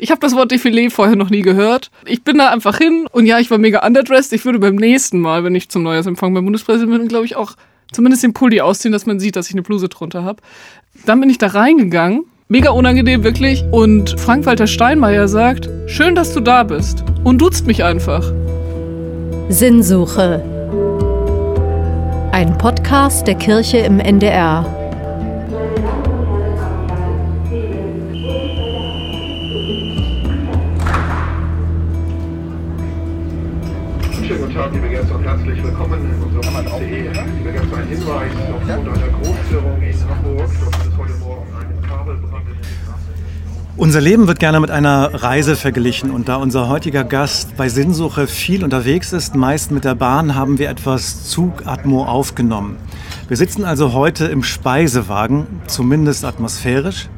Ich habe das Wort Defilé vorher noch nie gehört. Ich bin da einfach hin und ja, ich war mega underdressed. Ich würde beim nächsten Mal, wenn ich zum Neujahrsempfang beim Bundespräsidenten bin, glaube ich auch zumindest den Pulli ausziehen, dass man sieht, dass ich eine Bluse drunter habe. Dann bin ich da reingegangen. Mega unangenehm, wirklich. Und Frank-Walter Steinmeier sagt, schön, dass du da bist. Und duzt mich einfach. Sinnsuche. Ein Podcast der Kirche im NDR. Tag, liebe Gäste und herzlich willkommen in unserem ICE. Liebe Gäste, ein Hinweis aufgrund einer Großstörung in Hamburg, dort ist heute Morgen ein Kabelbrand Unser Leben wird gerne mit einer Reise verglichen und da unser heutiger Gast bei Sinnsuche viel unterwegs ist, meist mit der Bahn, haben wir etwas Zugatmo aufgenommen. Wir sitzen also heute im Speisewagen, zumindest atmosphärisch.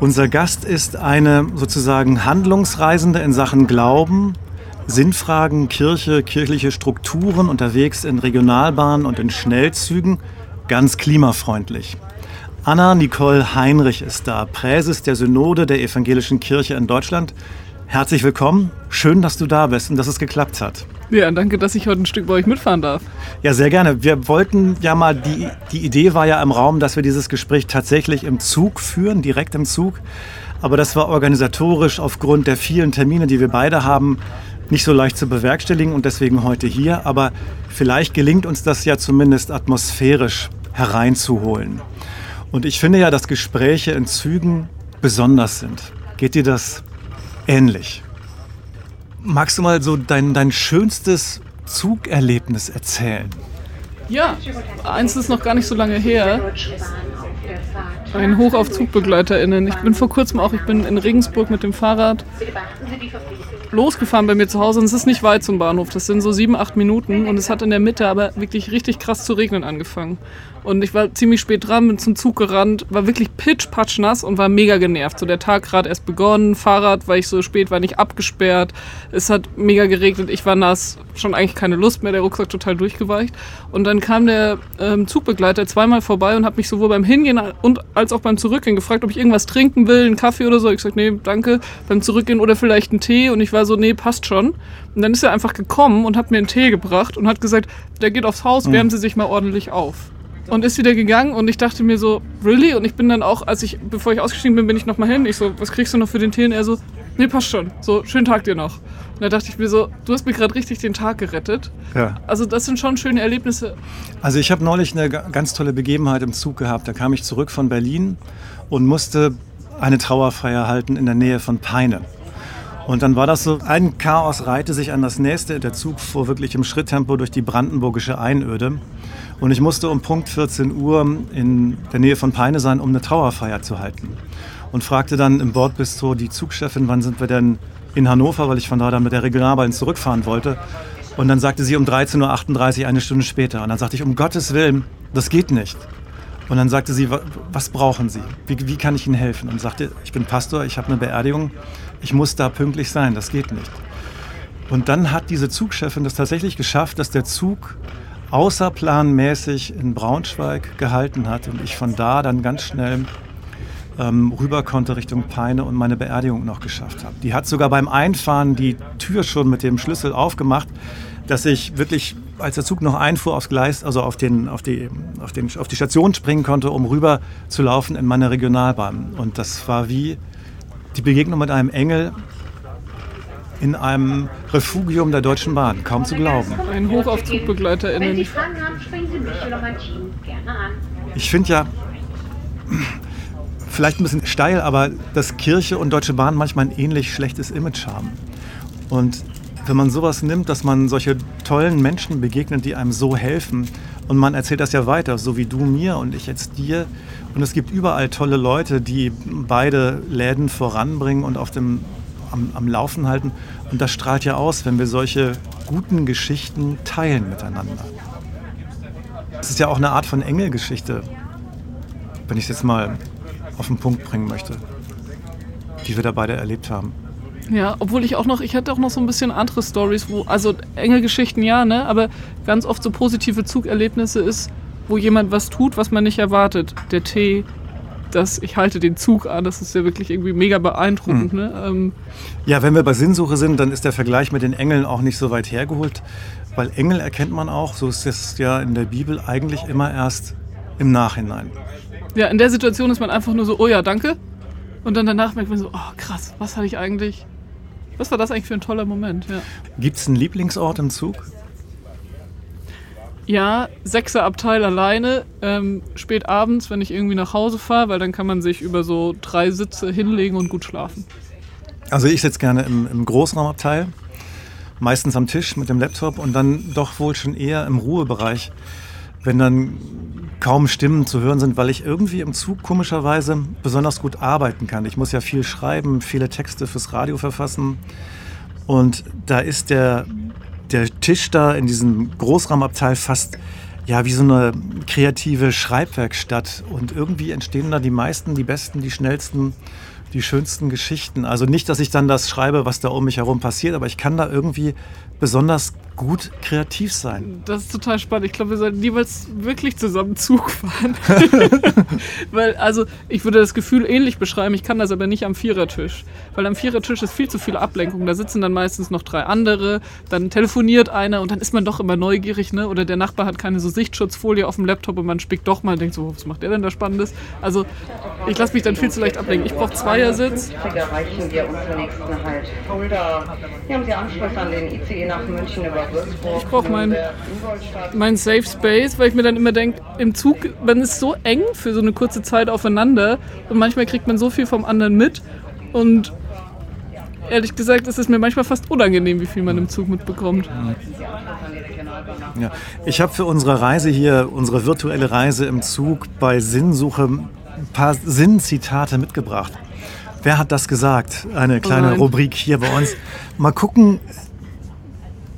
Unser Gast ist eine sozusagen Handlungsreisende in Sachen Glauben, Sinnfragen, Kirche, kirchliche Strukturen unterwegs in Regionalbahnen und in Schnellzügen, ganz klimafreundlich. Anna Nicole Heinrich ist da, Präses der Synode der Evangelischen Kirche in Deutschland. Herzlich willkommen. Schön, dass du da bist und dass es geklappt hat. Ja, danke, dass ich heute ein Stück bei euch mitfahren darf. Ja, sehr gerne. Wir wollten ja mal, die, die Idee war ja im Raum, dass wir dieses Gespräch tatsächlich im Zug führen, direkt im Zug. Aber das war organisatorisch aufgrund der vielen Termine, die wir beide haben, nicht so leicht zu bewerkstelligen und deswegen heute hier. Aber vielleicht gelingt uns das ja zumindest atmosphärisch hereinzuholen. Und ich finde ja, dass Gespräche in Zügen besonders sind. Geht dir das ähnlich? Magst du mal so dein, dein schönstes Zugerlebnis erzählen? Ja, eins ist noch gar nicht so lange her. Ein Hoch auf ZugbegleiterInnen. Ich bin vor kurzem auch, ich bin in Regensburg mit dem Fahrrad losgefahren bei mir zu Hause und es ist nicht weit zum Bahnhof. Das sind so sieben, acht Minuten und es hat in der Mitte aber wirklich richtig krass zu regnen angefangen. Und ich war ziemlich spät dran, bin zum Zug gerannt, war wirklich pitch-patsch nass und war mega genervt. So der Tag gerade erst begonnen, Fahrrad, weil ich so spät war, nicht abgesperrt. Es hat mega geregnet, ich war nass, schon eigentlich keine Lust mehr, der Rucksack total durchgeweicht. Und dann kam der ähm, Zugbegleiter zweimal vorbei und hat mich sowohl beim Hingehen und als auch beim Zurückgehen gefragt, ob ich irgendwas trinken will, einen Kaffee oder so. Ich gesagt, nee, danke, beim Zurückgehen oder vielleicht einen Tee. Und ich war so, nee, passt schon. Und dann ist er einfach gekommen und hat mir einen Tee gebracht und hat gesagt, der geht aufs Haus, wärmen Sie sich mal ordentlich auf und ist wieder gegangen und ich dachte mir so, really? Und ich bin dann auch, als ich, bevor ich ausgestiegen bin, bin ich nochmal hin. Ich so, was kriegst du noch für den Tee? Und er so, nee, passt schon. So, schönen Tag dir noch. Und da dachte ich mir so, du hast mir gerade richtig den Tag gerettet. Ja. Also das sind schon schöne Erlebnisse. Also ich habe neulich eine ganz tolle Begebenheit im Zug gehabt. Da kam ich zurück von Berlin und musste eine Trauerfeier halten in der Nähe von Peine. Und dann war das so, ein Chaos reihte sich an das nächste. Der Zug fuhr wirklich im Schritttempo durch die brandenburgische Einöde. Und ich musste um Punkt 14 Uhr in der Nähe von Peine sein, um eine Trauerfeier zu halten. Und fragte dann im Bordbistro die Zugchefin, wann sind wir denn in Hannover, weil ich von da dann mit der Regionalbahn zurückfahren wollte. Und dann sagte sie um 13.38 Uhr, eine Stunde später. Und dann sagte ich, um Gottes Willen, das geht nicht. Und dann sagte sie, was brauchen Sie? Wie, wie kann ich Ihnen helfen? Und sagte, ich bin Pastor, ich habe eine Beerdigung, ich muss da pünktlich sein, das geht nicht. Und dann hat diese Zugchefin das tatsächlich geschafft, dass der Zug außerplanmäßig in Braunschweig gehalten hat und ich von da dann ganz schnell ähm, rüber konnte Richtung Peine und meine Beerdigung noch geschafft habe. Die hat sogar beim Einfahren die Tür schon mit dem Schlüssel aufgemacht, dass ich wirklich, als der Zug noch einfuhr aufs Gleis, also auf, den, auf, die, auf, den, auf die Station springen konnte, um rüber zu laufen in meine Regionalbahn. Und das war wie die Begegnung mit einem Engel in einem Refugium der Deutschen Bahn. Kaum zu glauben. Ein Hoch auf ZugbegleiterInnen. Wenn Sie Fragen haben, sprechen Sie mich oder mein Team gerne an. Ich finde ja, vielleicht ein bisschen steil, aber dass Kirche und Deutsche Bahn manchmal ein ähnlich schlechtes Image haben. Und wenn man sowas nimmt, dass man solche tollen Menschen begegnet, die einem so helfen und man erzählt das ja weiter, so wie du mir und ich jetzt dir. Und es gibt überall tolle Leute, die beide Läden voranbringen und auf dem, am, am Laufen halten. Und das strahlt ja aus, wenn wir solche guten Geschichten teilen miteinander. Es ist ja auch eine Art von Engelgeschichte, wenn ich es jetzt mal auf den Punkt bringen möchte, die wir da beide erlebt haben. Ja, obwohl ich auch noch, ich hatte auch noch so ein bisschen andere Stories, wo, also enge Geschichten ja, ne, aber ganz oft so positive Zugerlebnisse ist, wo jemand was tut, was man nicht erwartet. Der Tee, das Ich halte den Zug an, das ist ja wirklich irgendwie mega beeindruckend. Hm. Ne? Ähm, Ja, wenn wir bei Sinnsuche sind, dann ist der Vergleich mit den Engeln auch nicht so weit hergeholt, weil Engel erkennt man auch, so ist es ja in der Bibel eigentlich immer erst im Nachhinein. ja, in der Situation ist man einfach nur so, oh ja, danke. Und dann danach merkt man so, oh krass, was hatte ich eigentlich, was war das eigentlich für ein toller Moment, ja. Gibt es einen Lieblingsort im Zug? Ja, sechser Abteil alleine, ähm, spät abends, wenn ich irgendwie nach Hause fahre, weil dann kann man sich über so drei Sitze hinlegen und gut schlafen. Also ich sitze gerne im, im Großraumabteil, meistens am Tisch mit dem Laptop und dann doch wohl schon eher im Ruhebereich, wenn dann kaum Stimmen zu hören sind, weil ich irgendwie im Zug komischerweise besonders gut arbeiten kann. Ich muss ja viel schreiben, viele Texte fürs Radio verfassen und da ist der, der Tisch da in diesem Großraumabteil fast ja wie so eine kreative Schreibwerkstatt und irgendwie entstehen da die meisten, die besten, die schnellsten die schönsten Geschichten. Also nicht, dass ich dann das schreibe, was da um mich herum passiert, aber ich kann da irgendwie besonders gut kreativ sein. Das ist total spannend. Ich glaube, wir sollten niemals wirklich zusammen Zug fahren. Weil, also, ich würde das Gefühl ähnlich beschreiben, ich kann das aber nicht am Vierertisch. Weil am Vierertisch ist viel zu viel Ablenkung. Da sitzen dann meistens noch drei andere, dann telefoniert einer und dann ist man doch immer neugierig, ne? Oder der Nachbar hat keine so Sichtschutzfolie auf dem Laptop und man spickt doch mal und denkt so, was macht der denn da Spannendes? Also, ich lasse mich dann viel zu leicht ablenken. Ich brauche Zweiersitz. erreichen wir unseren nächsten Halt. Fulda. Hier haben Sie Anschluss an den ICE nach München über Würzburg. Ich brauche mein- Ingolstadt. mein Safe Space, weil ich mir dann immer denke, im Zug, man ist so eng für so eine kurze Zeit aufeinander und manchmal kriegt man so viel vom anderen mit und ehrlich gesagt ist es mir manchmal fast unangenehm, wie viel man im Zug mitbekommt. Ja. Ich habe für unsere Reise hier, unsere virtuelle Reise im Zug bei Sinnsuche ein paar Sinnzitate mitgebracht. Wer hat das gesagt? Eine kleine nein. Rubrik hier bei uns. Mal gucken,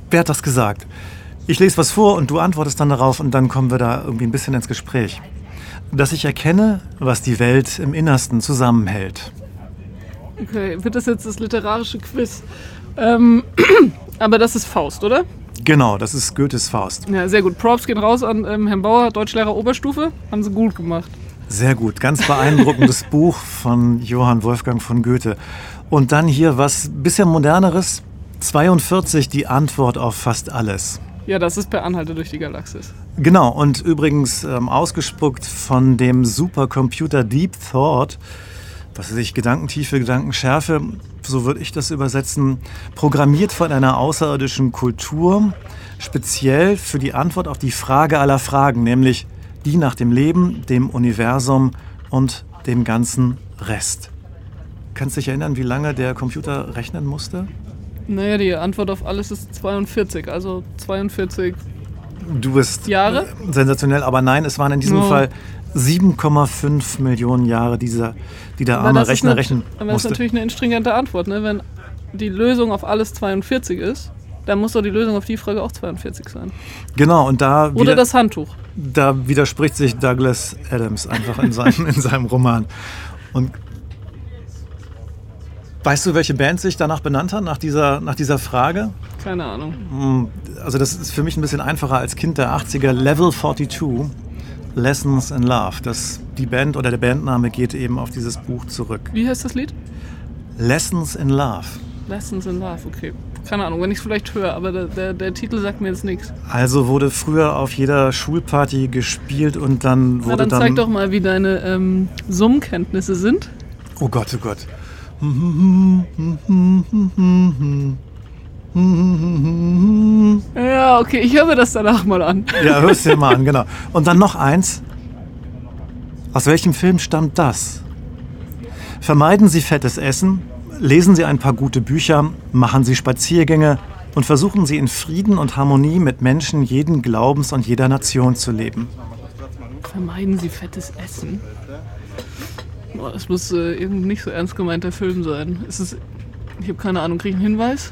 wer hat das gesagt? Ich lese was vor und du antwortest dann darauf und dann kommen wir da irgendwie ein bisschen ins Gespräch. Dass ich erkenne, was die Welt im Innersten zusammenhält. Okay, wird das jetzt das literarische Quiz? Ähm, aber das ist Faust, oder? Genau, das ist Goethes Faust. Ja, sehr gut. Props gehen raus an ähm, Herrn Bauer, Deutschlehrer Oberstufe. Haben sie gut gemacht. Sehr gut, ganz beeindruckendes Buch von Johann Wolfgang von Goethe. Und dann hier was bisschen moderneres. 42, die Antwort auf fast alles. Ja, das ist per Anhalte durch die Galaxis. Genau, und übrigens ähm, ausgespuckt von dem Supercomputer Deep Thought, was weiß ich, Gedankentiefe, Gedankenschärfe, so würde ich das übersetzen, programmiert von einer außerirdischen Kultur, speziell für die Antwort auf die Frage aller Fragen, nämlich die nach dem Leben, dem Universum und dem ganzen Rest. Kannst du dich erinnern, wie lange der Computer rechnen musste? Naja, die Antwort auf alles ist 42. Also 42 Du bist Jahre? sensationell, aber nein, es waren in diesem Oh. Fall 7,5 Millionen Jahre, dieser, die der arme Rechner nat- rechnen Aber das ist musste. natürlich eine instringente Antwort. Ne? Wenn die Lösung auf alles 42 ist, dann muss doch die Lösung auf die Frage auch 42 sein. Genau, und da, Oder das Handtuch. da widerspricht sich Douglas Adams einfach in seinem, in seinem Roman. Und weißt du, welche Band sich danach benannt hat, nach dieser, nach dieser Frage? Keine Ahnung. Also das ist für mich ein bisschen einfacher als Kind der 80er. Level 42, Lessons in Love. Das, die Band oder der Bandname geht eben auf dieses Buch zurück. Wie heißt das Lied? Lessons in Love. Lessons in Love, okay. Keine Ahnung, wenn ich es vielleicht höre, aber der, der, der Titel sagt mir jetzt nichts. Also wurde früher auf jeder Schulparty gespielt und dann Na, wurde dann dann. zeig doch mal, wie deine ähm, Summkenntnisse sind. Oh Gott, oh Gott. Ja, okay, ich höre mir das danach mal an. Ja, hörst dir mal an, genau. Und dann noch eins. Aus welchem Film stammt das? Vermeiden Sie fettes Essen, lesen Sie ein paar gute Bücher, machen Sie Spaziergänge und versuchen Sie in Frieden und Harmonie mit Menschen jeden Glaubens und jeder Nation zu leben. Vermeiden Sie fettes Essen. Boah, das muss äh, irgendwie nicht so ernst gemeinter Film sein. Ist es, ich habe keine Ahnung, kriege ich einen Hinweis?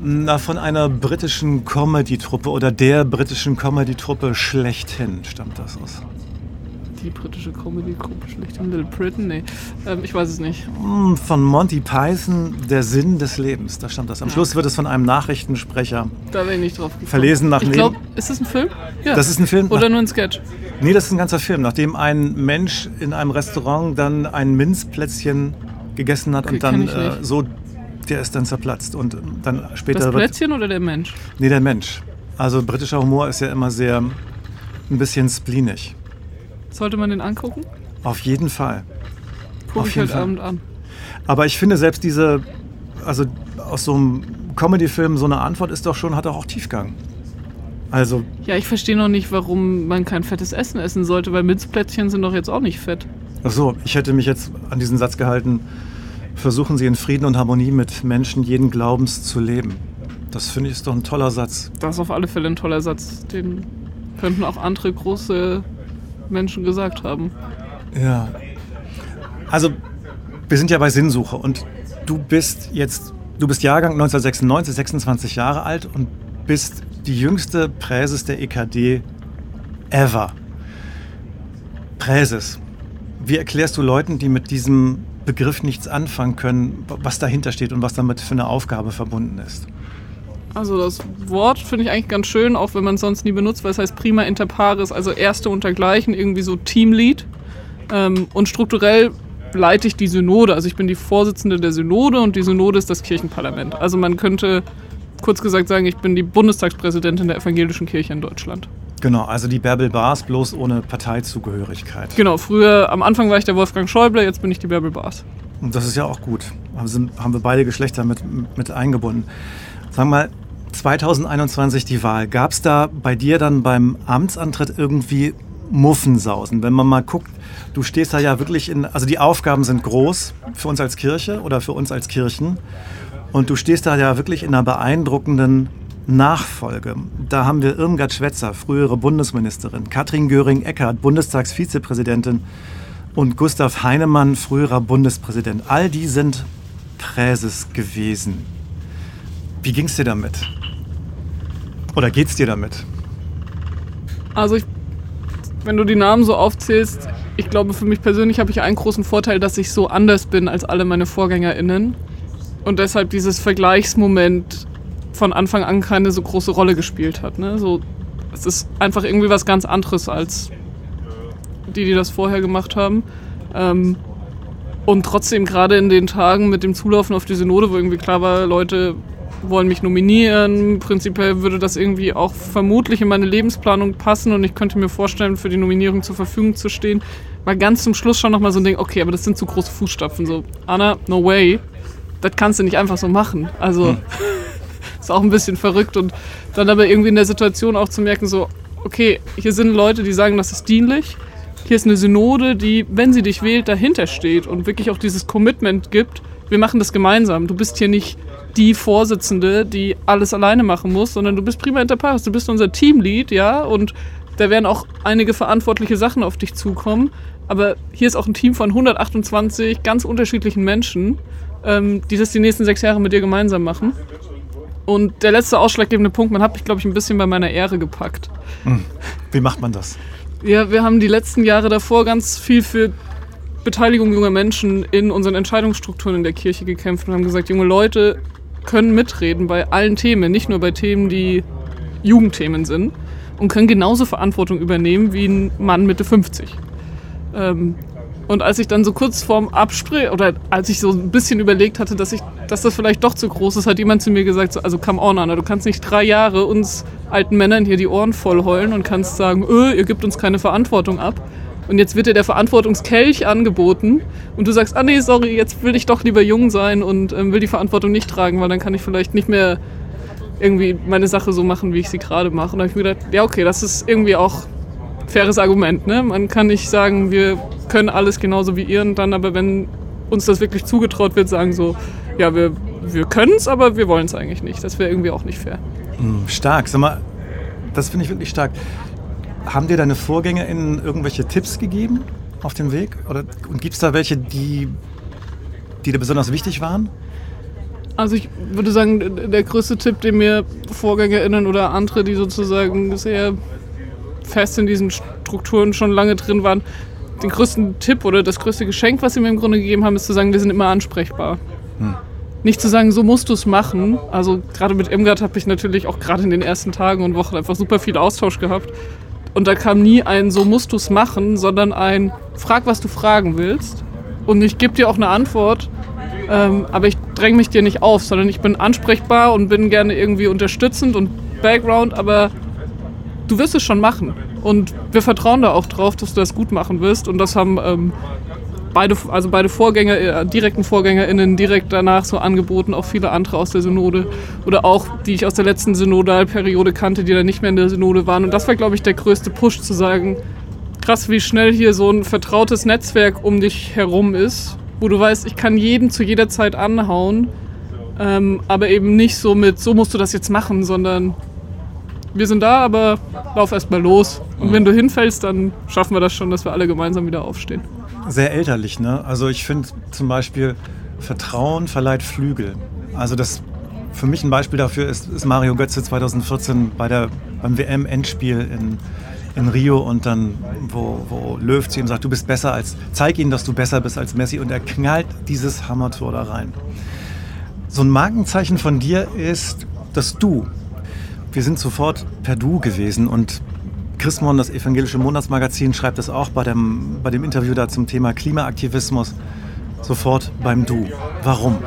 Na, von einer britischen Comedy-Truppe oder der britischen Comedy-Truppe schlechthin stammt das aus. Die britische Comedy-Gruppe schlecht. Little Britain? Nee, ähm, ich weiß es nicht. Hm, Von Monty Python, Der Sinn des Lebens. Da stand das. Am Schluss wird es von einem Nachrichtensprecher Da wäre ich nicht drauf gekommen. verlesen nach Ich glaube, ist das ein Film? Ja. Das ist ein Film. Oder nur ein Sketch? Nee, das ist ein ganzer Film, nachdem ein Mensch in einem Restaurant dann ein Minzplätzchen gegessen hat Okay, und dann äh, so, der ist dann zerplatzt und dann später Das wird, Plätzchen oder der Mensch? nee, der Mensch. Also britischer Humor ist ja immer sehr ein bisschen spleenig. Sollte man den angucken? Auf jeden Fall. Gucke Auf ich jeden heute Fall. Abend an. Aber ich finde selbst diese, also aus so einem Comedy-Film so eine Antwort ist doch schon, hat doch auch Tiefgang. Also, Ja, ich verstehe noch nicht, warum man kein fettes Essen essen sollte, weil Minzplätzchen sind doch jetzt auch nicht fett. ach so, ich hätte mich jetzt an diesen Satz gehalten, versuchen Sie in Frieden und Harmonie mit Menschen jeden Glaubens zu leben. Das finde ich ist doch ein toller Satz. Das ist auf alle Fälle ein toller Satz. Den könnten auch andere große Menschen gesagt haben. Ja. Also, wir sind ja bei Sinnsuche und du bist jetzt, du bist Jahrgang 1996, 26 Jahre alt und bist die jüngste Präses der EKD ever. Präses. Wie erklärst du Leuten, die mit diesem Begriff nichts anfangen können, was dahinter steht und was damit für eine Aufgabe verbunden ist? Also das Wort finde ich eigentlich ganz schön, auch wenn man es sonst nie benutzt, weil es heißt prima inter pares, also Erste untergleichen, irgendwie so Teamlead. Ähm, und strukturell leite ich die Synode, also ich bin die Vorsitzende der Synode und die Synode ist das Kirchenparlament. Also man könnte kurz gesagt sagen, ich bin die Bundestagspräsidentin der evangelischen Kirche in Deutschland. Genau, also die Bärbel Bars bloß ohne Parteizugehörigkeit. Genau, früher, am Anfang war ich der Wolfgang Schäuble, jetzt bin ich die Bärbel Bars. Und das ist ja auch gut. Haben, sind, haben wir beide Geschlechter mit, mit eingebunden. Sag mal, 2021 die Wahl. Gab es da bei dir dann beim Amtsantritt irgendwie Muffensausen? Wenn man mal guckt, du stehst da ja wirklich in, also die Aufgaben sind groß für uns als Kirche oder für uns als Kirchen. Und du stehst da ja wirklich in einer beeindruckenden Nachfolge. Da haben wir Irmgard Schwetzer, frühere Bundesministerin, Katrin Göring-Eckardt, Bundestagsvizepräsidentin und Gustav Heinemann, früherer Bundespräsident. All die sind Präses gewesen. Wie ging's dir damit? Oder geht's dir damit? Also ich, wenn du die Namen so aufzählst, ich glaube für mich persönlich habe ich einen großen Vorteil, dass ich so anders bin als alle meine VorgängerInnen. Und deshalb dieses Vergleichsmoment von Anfang an keine so große Rolle gespielt hat. Ne? So, es ist einfach irgendwie was ganz anderes als die, die das vorher gemacht haben. Ähm, und trotzdem gerade in den Tagen mit dem Zulaufen auf die Synode, wo irgendwie klar war, Leute wollen mich nominieren. Prinzipiell würde das irgendwie auch vermutlich in meine Lebensplanung passen und ich könnte mir vorstellen, für die Nominierung zur Verfügung zu stehen. War ganz zum Schluss schon nochmal so ein Ding, okay, aber das sind zu große Fußstapfen. So, Anna, no way. Das kannst du nicht einfach so machen. Also, ist auch ein bisschen verrückt und dann aber irgendwie in der Situation auch zu merken, so, okay, hier sind Leute, die sagen, das ist dienlich. Hier ist eine Synode, die, wenn sie dich wählt, dahinter steht und wirklich auch dieses Commitment gibt. Wir machen das gemeinsam. Du bist hier nicht die Vorsitzende, die alles alleine machen muss, sondern du bist prima inter pares. Du bist unser Teamlead, ja, und da werden auch einige verantwortliche Sachen auf dich zukommen. Aber hier ist auch ein Team von 128 ganz unterschiedlichen Menschen, ähm, die das die nächsten sechs Jahre mit dir gemeinsam machen. Und der letzte ausschlaggebende Punkt, man hat mich, glaube ich, ein bisschen bei meiner Ehre gepackt. Wie macht man das? Ja, wir haben die letzten Jahre davor ganz viel für Beteiligung junger Menschen in unseren Entscheidungsstrukturen in der Kirche gekämpft und haben gesagt, junge Leute können mitreden bei allen Themen, nicht nur bei Themen, die Jugendthemen sind und können genauso Verantwortung übernehmen wie ein Mann Mitte 50. Ähm, und als ich dann so kurz vorm Absprich oder als ich so ein bisschen überlegt hatte, dass, ich, dass das vielleicht doch zu groß ist, hat jemand zu mir gesagt, so, also come on, Anna, du kannst nicht drei Jahre uns alten Männern hier die Ohren voll heulen und kannst sagen, öh, ihr gebt uns keine Verantwortung ab. Und jetzt wird dir der Verantwortungskelch angeboten und du sagst, ah nee, sorry, jetzt will ich doch lieber jung sein und ähm, will die Verantwortung nicht tragen, weil dann kann ich vielleicht nicht mehr irgendwie meine Sache so machen, wie ich sie gerade mache. Und da habe ich mir gedacht, ja okay, das ist irgendwie auch ein faires Argument. Ne? Man kann nicht sagen, wir können alles genauso wie ihr und dann aber, wenn uns das wirklich zugetraut wird, sagen so, ja, wir, wir können es, aber wir wollen es eigentlich nicht. Das wäre irgendwie auch nicht fair. Hm, Stark, sag mal, das finde ich wirklich stark. Haben dir deine VorgängerInnen irgendwelche Tipps gegeben auf dem Weg? Oder, und gibt es da welche, die, die dir besonders wichtig waren? Also ich würde sagen, der größte Tipp, den mir VorgängerInnen oder andere, die sozusagen sehr fest in diesen Strukturen schon lange drin waren, den größten Tipp oder das größte Geschenk, was sie mir im Grunde gegeben haben, ist zu sagen, wir sind immer ansprechbar. Nicht zu sagen, so musst du es machen. Also gerade mit Irmgard habe ich natürlich auch gerade in den ersten Tagen und Wochen einfach super viel Austausch gehabt. Und da kam nie ein, so musst du es machen, sondern ein, frag, was du fragen willst. Und ich gebe dir auch eine Antwort, ähm, aber ich dränge mich dir nicht auf, sondern ich bin ansprechbar und bin gerne irgendwie unterstützend und Background, aber du wirst es schon machen. Und wir vertrauen da auch drauf, dass du das gut machen wirst. Und das haben ähm, beide, also beide Vorgänger, äh, direkten VorgängerInnen direkt danach so angeboten, auch viele andere aus der Synode oder auch, die ich aus der letzten Synodalperiode kannte, die dann nicht mehr in der Synode waren. Und das war, glaube ich, der größte Push zu sagen, krass, wie schnell hier so ein vertrautes Netzwerk um dich herum ist, wo du weißt, ich kann jeden zu jeder Zeit anhauen, ähm, aber eben nicht so mit, so musst du das jetzt machen, sondern wir sind da, aber lauf erst mal los. Und wenn du hinfällst, dann schaffen wir das schon, dass wir alle gemeinsam wieder aufstehen. Sehr elterlich, ne? Also ich finde zum Beispiel, Vertrauen verleiht Flügel. Also das für mich ein Beispiel dafür ist, ist Mario Götze 2014 bei der, beim WM-Endspiel in, in Rio und dann, wo, wo Löw zu ihm sagt, du bist besser als, zeig ihnen, dass du besser bist als Messi und er knallt dieses Hammertor da rein. So ein Markenzeichen von dir ist das Du. Wir sind sofort per Du gewesen und Chrismon, das evangelische Monatsmagazin, schreibt es auch bei dem, bei dem Interview da zum Thema Klimaaktivismus sofort beim Du. Warum?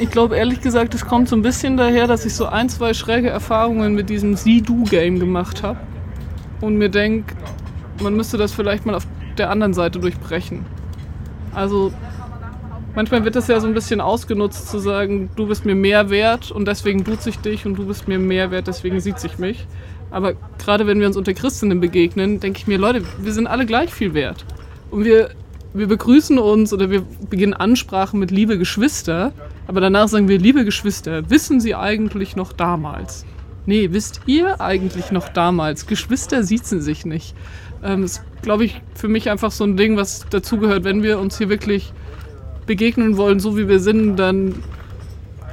Ich glaube ehrlich gesagt, es kommt so ein bisschen daher, dass ich so ein, zwei schräge Erfahrungen mit diesem Sie-Du-Game gemacht habe. Und mir denke, man müsste das vielleicht mal auf der anderen Seite durchbrechen. Also manchmal wird das ja so ein bisschen ausgenutzt zu sagen, du bist mir mehr wert und deswegen duze ich dich und du bist mir mehr wert, deswegen sieht sich mich. Aber gerade wenn wir uns unter Christinnen begegnen, denke ich mir, Leute, wir sind alle gleich viel wert. Und wir, wir begrüßen uns oder wir beginnen Ansprachen mit liebe Geschwister, aber danach sagen wir, liebe Geschwister, wissen Sie eigentlich noch damals? Nee, wisst ihr eigentlich noch damals? Geschwister siezen sich nicht. Ähm, das ist, glaube ich, für mich einfach so ein Ding, was dazugehört. Wenn wir uns hier wirklich begegnen wollen, so wie wir sind, dann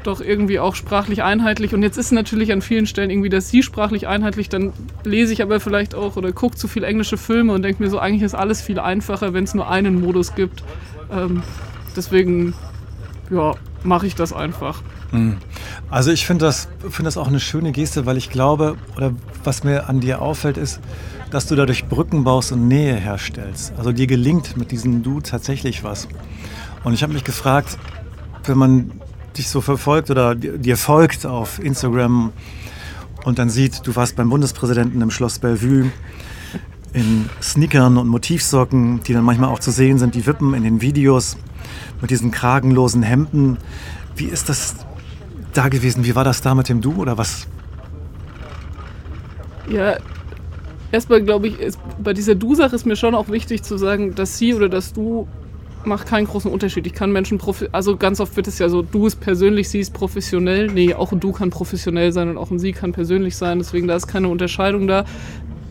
doch irgendwie auch sprachlich einheitlich. Und jetzt ist natürlich an vielen Stellen irgendwie das Sie sprachlich einheitlich, dann lese ich aber vielleicht auch oder gucke zu viel englische Filme und denke mir so, eigentlich ist alles viel einfacher, wenn es nur einen Modus gibt. Ähm, deswegen, ja, mache ich das einfach. Also ich finde das, find das auch eine schöne Geste, weil ich glaube, oder was mir an dir auffällt, ist, dass du dadurch Brücken baust und Nähe herstellst. Also dir gelingt mit diesem Du tatsächlich was. Und ich habe mich gefragt, wenn man dich so verfolgt oder dir folgt auf Instagram und dann sieht, du warst beim Bundespräsidenten im Schloss Bellevue in Sneakern und Motivsocken, die dann manchmal auch zu sehen sind, die wippen in den Videos mit diesen kragenlosen Hemden. Wie ist das da gewesen? Wie war das da mit dem Du oder was? Ja, erstmal glaube ich, bei dieser Du-Sache ist mir schon auch wichtig zu sagen, dass sie oder dass du macht keinen großen Unterschied. Ich kann Menschen, also ganz oft wird es ja so, du es persönlich siehst, professionell. Nee, auch ein Du kann professionell sein und auch ein Sie kann persönlich sein. Deswegen da ist keine Unterscheidung da.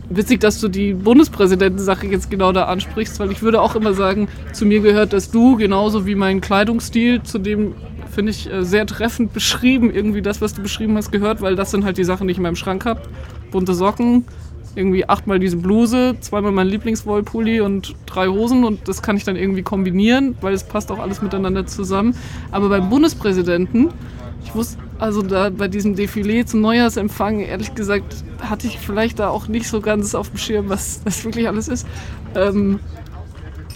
Witzig, dass du die Bundespräsidentensache jetzt genau da ansprichst, weil ich würde auch immer sagen, zu mir gehört das Du genauso wie mein Kleidungsstil, zu dem finde ich äh, sehr treffend beschrieben, irgendwie das, was du beschrieben hast, gehört, weil das sind halt die Sachen, die ich in meinem Schrank habe. Bunte Socken, irgendwie achtmal diese Bluse, zweimal mein Lieblingswollpulli und drei Hosen und das kann ich dann irgendwie kombinieren, weil es passt auch alles miteinander zusammen. Aber beim Bundespräsidenten, ich wusste, also da bei diesem Defilé zum Neujahrsempfang, ehrlich gesagt, hatte ich vielleicht da auch nicht so ganz auf dem Schirm, was das wirklich alles ist. Ähm,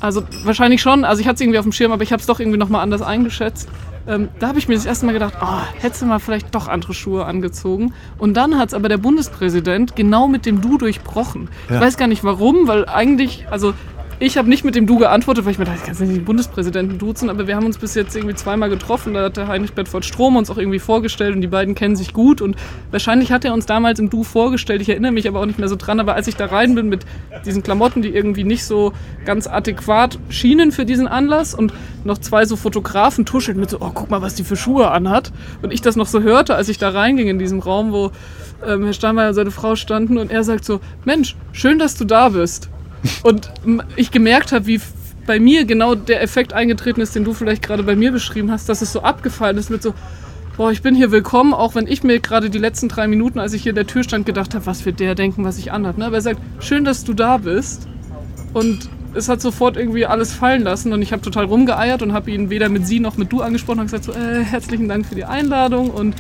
also wahrscheinlich schon, also ich hatte es irgendwie auf dem Schirm, aber ich habe es doch irgendwie nochmal anders eingeschätzt. Ähm, da habe ich mir das erste Mal gedacht, oh, hättest du mal vielleicht doch andere Schuhe angezogen. Und dann hat es aber der Bundespräsident genau mit dem Du durchbrochen. Ja. Ich weiß gar nicht warum, weil eigentlich, also ich habe nicht mit dem Du geantwortet, weil ich mir dachte, ich kann nicht den Bundespräsidenten duzen, aber wir haben uns bis jetzt irgendwie zweimal getroffen. Da hat der Heinrich Bedford Strom uns auch irgendwie vorgestellt und die beiden kennen sich gut und wahrscheinlich hat er uns damals im Du vorgestellt. Ich erinnere mich aber auch nicht mehr so dran, aber als ich da rein bin mit diesen Klamotten, die irgendwie nicht so ganz adäquat schienen für diesen Anlass und noch zwei so Fotografen tuscheln mit so, oh, guck mal, was die für Schuhe anhat. Und ich das noch so hörte, als ich da reinging in diesem Raum, wo ähm, Herr Steinmeier und seine Frau standen und er sagt so, Mensch, schön, dass du da bist. Und ich gemerkt habe, wie bei mir genau der Effekt eingetreten ist, den du vielleicht gerade bei mir beschrieben hast, dass es so abgefallen ist mit so, boah, ich bin hier willkommen, auch wenn ich mir gerade die letzten drei Minuten, als ich hier in der Tür stand, gedacht habe, was wird der denken, was ich anhabe. Ne? Aber er sagt, schön, dass du da bist. Und es hat sofort irgendwie alles fallen lassen und ich habe total rumgeeiert und habe ihn weder mit sie noch mit du angesprochen und gesagt so, äh, herzlichen Dank für die Einladung und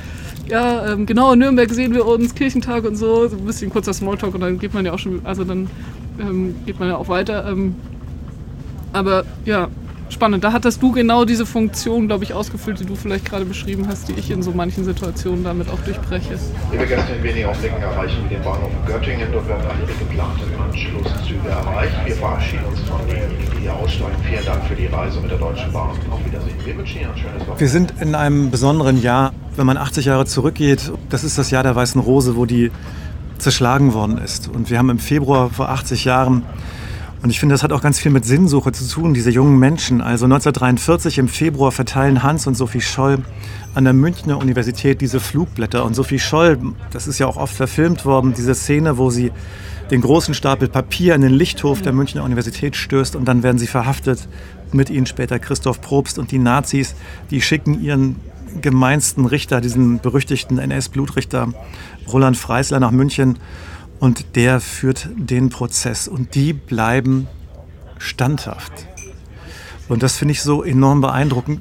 ja, ähm, genau, in Nürnberg sehen wir uns, Kirchentag und so, so ein bisschen kurzer Smalltalk und dann geht man ja auch schon, also dann ähm, geht man ja auch weiter. Ähm, aber ja, spannend. Da hattest du genau diese Funktion, glaube ich, ausgefüllt, die du vielleicht gerade beschrieben hast, die ich in so manchen Situationen damit auch durchbreche. Liebe Gäste, in wenigen Augenblicken erreichen wir den Bahnhof Göttingen. Dort werden alle geplanten Anschlusszüge erreicht. Wir verabschieden uns von denen, die hier aussteigen. Vielen Dank für die Reise mit der Deutschen Bahn. Auf Wiedersehen. Wir wünschen Ihnen ein schönes Wochenende. Wir sind in einem besonderen Jahr, wenn man 80 Jahre zurückgeht. Das ist das Jahr der Weißen Rose, wo die zerschlagen worden ist. Und wir haben im Februar vor 80 Jahren und ich finde, das hat auch ganz viel mit Sinnsuche zu tun, diese jungen Menschen. Also 1943 im Februar verteilen Hans und Sophie Scholl an der Münchner Universität diese Flugblätter. Und Sophie Scholl, das ist ja auch oft verfilmt worden, diese Szene, wo sie den großen Stapel Papier in den Lichthof der Münchner Universität stößt und dann werden sie verhaftet. Mit ihnen später Christoph Probst und die Nazis, die schicken ihren gemeinsten Richter, diesen berüchtigten NS-Blutrichter Roland Freisler nach München und der führt den Prozess und die bleiben standhaft. Und das finde ich so enorm beeindruckend.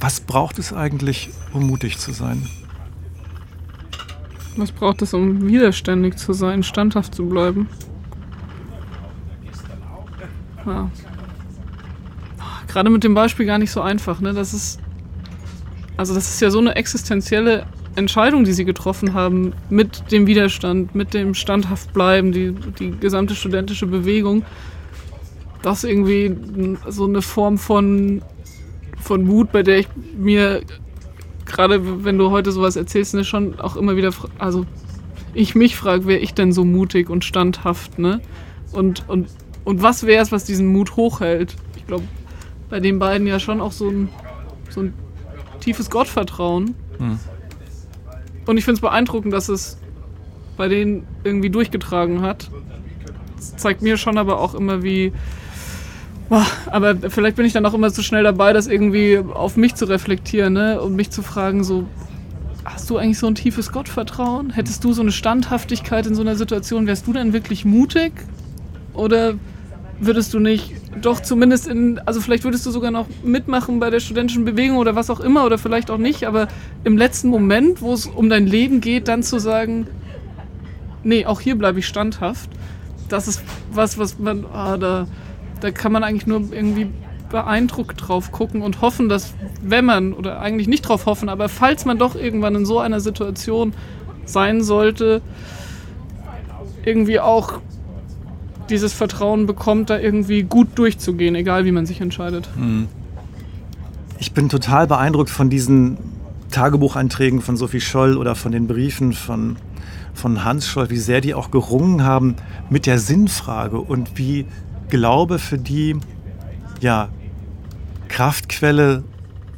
Was braucht es eigentlich, um mutig zu sein? Was braucht es, um widerständig zu sein, standhaft zu bleiben? Ja. Gerade mit dem Beispiel gar nicht so einfach, ne? Das ist. Also, das ist ja so eine existenzielle Entscheidung, die sie getroffen haben, mit dem Widerstand, mit dem Standhaftbleiben, die, die gesamte studentische Bewegung, das irgendwie so eine Form von, von Mut, bei der ich mir, gerade wenn du heute sowas erzählst, ne, schon auch immer wieder, also ich mich frage, wäre ich denn so mutig und standhaft, ne? Und, und, und was wäre es, was diesen Mut hochhält? Ich glaube, bei den beiden ja schon auch so ein, so ein tiefes Gottvertrauen. Hm. Und ich finde es beeindruckend, dass es bei denen irgendwie durchgetragen hat. Das zeigt mir schon aber auch immer, wie. Boah, aber vielleicht bin ich dann auch immer zu schnell dabei, das irgendwie auf mich zu reflektieren ne? und mich zu fragen, so, hast du eigentlich so ein tiefes Gottvertrauen? Hättest du so eine Standhaftigkeit in so einer Situation? Wärst du denn wirklich mutig? Oder würdest du nicht doch zumindest in, also vielleicht würdest du sogar noch mitmachen bei der studentischen Bewegung oder was auch immer oder vielleicht auch nicht, aber im letzten Moment, wo es um dein Leben geht, dann zu sagen, nee, auch hier bleibe ich standhaft, das ist was, was man, ah, da, da kann man eigentlich nur irgendwie beeindruckt drauf gucken und hoffen, dass wenn man, oder eigentlich nicht drauf hoffen, aber falls man doch irgendwann in so einer Situation sein sollte, irgendwie auch dieses Vertrauen bekommt, da irgendwie gut durchzugehen, egal wie man sich entscheidet. Hm. Ich bin total beeindruckt von diesen Tagebucheinträgen von Sophie Scholl oder von den Briefen von, von Hans Scholl, wie sehr die auch gerungen haben mit der Sinnfrage und wie Glaube für die ja, Kraftquelle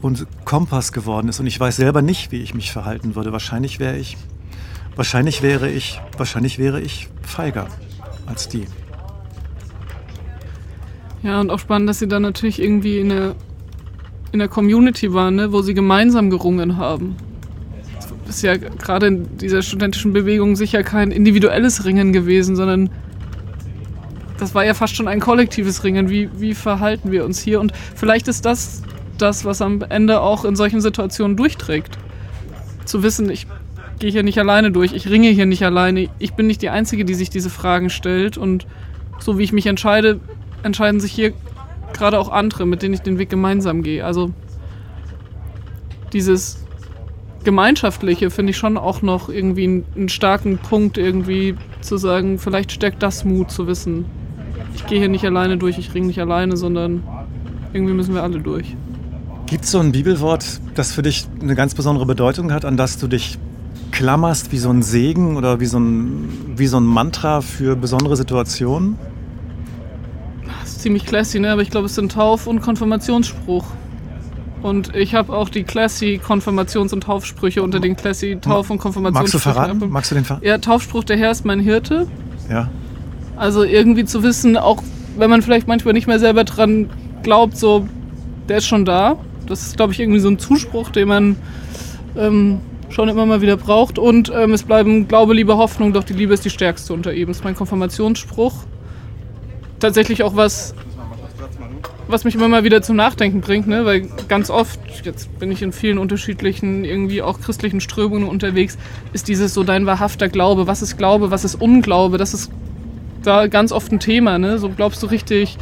und Kompass geworden ist. Und ich weiß selber nicht, wie ich mich verhalten würde. Wahrscheinlich wäre ich, wahrscheinlich wäre ich, wahrscheinlich wäre ich feiger als die. Ja, und auch spannend, dass sie dann natürlich irgendwie in der, in der Community waren, ne, wo sie gemeinsam gerungen haben. Das ist ja gerade in dieser studentischen Bewegung sicher kein individuelles Ringen gewesen, sondern das war ja fast schon ein kollektives Ringen. Wie, wie verhalten wir uns hier? Und vielleicht ist das das, was am Ende auch in solchen Situationen durchträgt. Zu wissen, ich gehe hier nicht alleine durch, ich ringe hier nicht alleine, ich bin nicht die Einzige, die sich diese Fragen stellt und so wie ich mich entscheide, entscheiden sich hier gerade auch andere, mit denen ich den Weg gemeinsam gehe. Also dieses Gemeinschaftliche finde ich schon auch noch irgendwie einen, starken Punkt, irgendwie zu sagen, vielleicht stärkt das Mut zu wissen, ich gehe hier nicht alleine durch, ich ringe nicht alleine, sondern irgendwie müssen wir alle durch. Gibt es so ein Bibelwort, das für dich eine ganz besondere Bedeutung hat, an das du dich klammerst wie so ein Segen oder wie so ein, wie so ein Mantra für besondere Situationen? Ziemlich classy, ne? aber ich glaube, es sind Tauf- und Konfirmationsspruch. Und ich habe auch die classy Konfirmations- und Taufsprüche unter den classy Tauf- und Konfirmationssprüchen. Magst du verraten? Magst du den verraten? Ja, Taufspruch, der Herr ist mein Hirte. Ja. Also irgendwie zu wissen, auch wenn man vielleicht manchmal nicht mehr selber dran glaubt, so, der ist schon da. Das ist, glaube ich, irgendwie so ein Zuspruch, den man ähm, schon immer mal wieder braucht. Und ähm, es bleiben Glaube, Liebe, Hoffnung, doch die Liebe ist die stärkste unter ihm. Das ist mein Konfirmationsspruch tatsächlich auch was, was mich immer mal wieder zum Nachdenken bringt, ne? weil ganz oft, jetzt bin ich in vielen unterschiedlichen, irgendwie auch christlichen Strömungen unterwegs, ist dieses so dein wahrhafter Glaube, was ist Glaube, was ist Unglaube, das ist da ganz oft ein Thema, ne? so glaubst du richtig,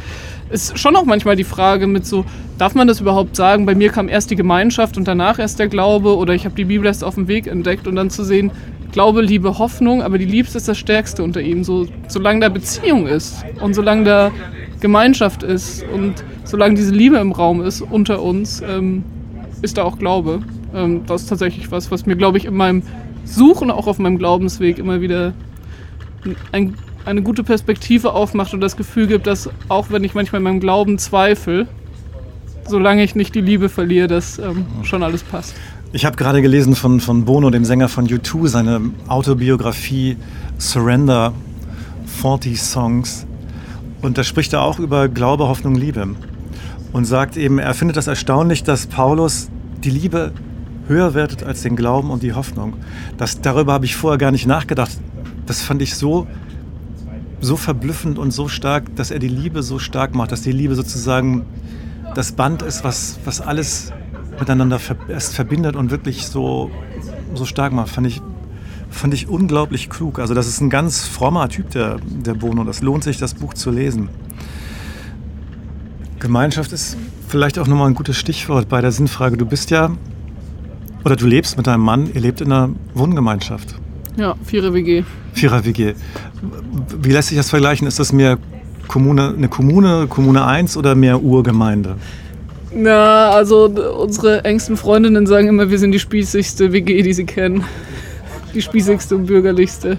ist schon auch manchmal die Frage mit so, darf man das überhaupt sagen, bei mir kam erst die Gemeinschaft und danach erst der Glaube oder ich habe die Bibel erst auf dem Weg entdeckt und dann zu sehen, Glaube, Liebe, Hoffnung, aber die Liebste ist das Stärkste unter ihnen, so, solange da Beziehung ist und solange da Gemeinschaft ist und solange diese Liebe im Raum ist unter uns, ähm, ist da auch Glaube. Ähm, das ist tatsächlich was, was mir, glaube ich, in meinem Suchen, auch auf meinem Glaubensweg immer wieder ein, eine gute Perspektive aufmacht und das Gefühl gibt, dass auch wenn ich manchmal in meinem Glauben zweifle, solange ich nicht die Liebe verliere, dass ähm, schon alles passt. Ich habe gerade gelesen von, von Bono, dem Sänger von U2, seine Autobiografie Surrender, 40 Songs. Und da spricht er auch über Glaube, Hoffnung, Liebe. Und sagt eben, er findet das erstaunlich, dass Paulus die Liebe höher wertet als den Glauben und die Hoffnung. Das, darüber habe ich vorher gar nicht nachgedacht. Das fand ich so, so verblüffend und so stark, dass er die Liebe so stark macht, dass die Liebe sozusagen das Band ist, was, was alles miteinander erst verbindet und wirklich so, so stark macht, fand ich, fand ich unglaublich klug. Also das ist ein ganz frommer Typ, der, der Bono. Das lohnt sich, das Buch zu lesen. Gemeinschaft ist vielleicht auch nochmal ein gutes Stichwort bei der Sinnfrage. Du bist ja, oder du lebst mit deinem Mann, ihr lebt in einer Wohngemeinschaft. Ja, Vierer-WG. Vierer-WG. Wie lässt sich das vergleichen? Ist das mehr Kommune, eine Kommune, Kommune 1 oder mehr Urgemeinde? Na, also unsere engsten Freundinnen sagen immer, wir sind die spießigste WG, die sie kennen. Die spießigste und bürgerlichste.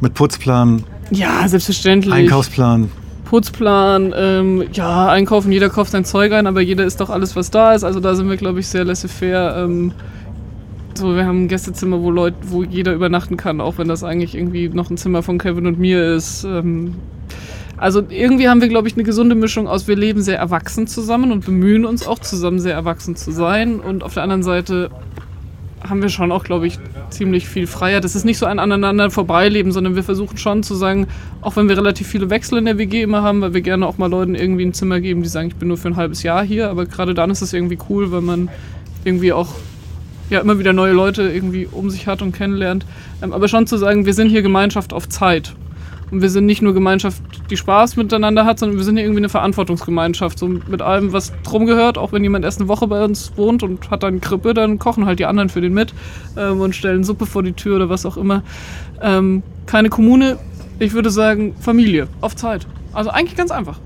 Mit Putzplan? Ja, selbstverständlich. Einkaufsplan? Putzplan, ähm, ja, einkaufen, jeder kauft sein Zeug ein, aber jeder isst doch alles, was da ist. Also da sind wir, glaube ich, sehr laissez-faire. Ähm, so, wir haben ein Gästezimmer, wo Leute, wo jeder übernachten kann, auch wenn das eigentlich irgendwie noch ein Zimmer von Kevin und mir ist. Ähm, also irgendwie haben wir, glaube ich, eine gesunde Mischung aus, wir leben sehr erwachsen zusammen und bemühen uns auch zusammen sehr erwachsen zu sein. Und auf der anderen Seite haben wir schon auch, glaube ich, ziemlich viel Freiheit. Das ist nicht so ein aneinander vorbeileben, sondern wir versuchen schon zu sagen, auch wenn wir relativ viele Wechsel in der WG immer haben, weil wir gerne auch mal Leuten irgendwie ein Zimmer geben, die sagen, ich bin nur für ein halbes Jahr hier, aber gerade dann ist es irgendwie cool, weil man irgendwie auch ja immer wieder neue Leute irgendwie um sich hat und kennenlernt. Ähm, aber schon zu sagen, wir sind hier Gemeinschaft auf Zeit. Und wir sind nicht nur Gemeinschaft, die Spaß miteinander hat, sondern wir sind hier irgendwie eine Verantwortungsgemeinschaft. So mit allem, was drum gehört. Auch wenn jemand erst eine Woche bei uns wohnt und hat dann Krippe, dann kochen halt die anderen für den mit ähm, und stellen Suppe vor die Tür oder was auch immer. Ähm, keine Kommune, ich würde sagen Familie, auf Zeit. Also eigentlich ganz einfach.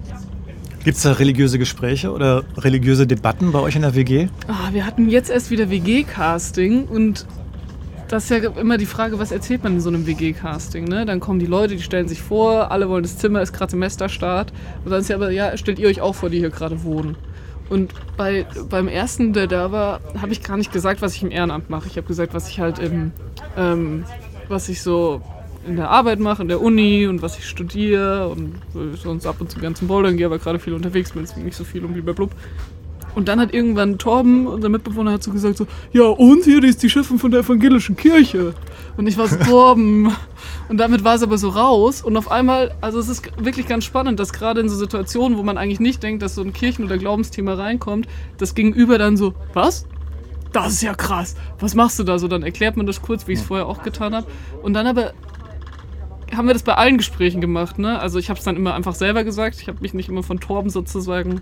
Gibt es da religiöse Gespräche oder religiöse Debatten bei euch in der WG? Ah, wir hatten jetzt erst wieder WG-Casting und das ist ja immer die Frage, was erzählt man in so einem WG-Casting? Ne? Dann kommen die Leute, die stellen sich vor, alle wollen das Zimmer, ist gerade Semesterstart. Und dann ist ja aber, ja, stellt ihr euch auch vor, die hier gerade wohnen. Und bei, beim ersten, der da war, habe ich gar nicht gesagt, was ich im Ehrenamt mache. Ich habe gesagt, was ich halt im, ähm, was ich so in der Arbeit mache, in der Uni und was ich studiere und sonst ab und zu ganz zum Bouldern gehe, aber gerade viel unterwegs bin, deswegen nicht so viel um blub. Und dann hat irgendwann Torben, unser Mitbewohner, hat so gesagt so, ja und hier, die ist die Chefin von der evangelischen Kirche. Und ich war so, Torben. Und damit war es aber so raus. Und auf einmal, also es ist wirklich ganz spannend, dass gerade in so Situationen, wo man eigentlich nicht denkt, dass so ein Kirchen- oder Glaubensthema reinkommt, das Gegenüber dann so, was? Das ist ja krass. Was machst du da so? Dann erklärt man das kurz, wie ich es vorher auch getan habe. Und dann aber haben wir das bei allen Gesprächen gemacht. Ne? Also ich habe es dann immer einfach selber gesagt. Ich habe mich nicht immer von Torben sozusagen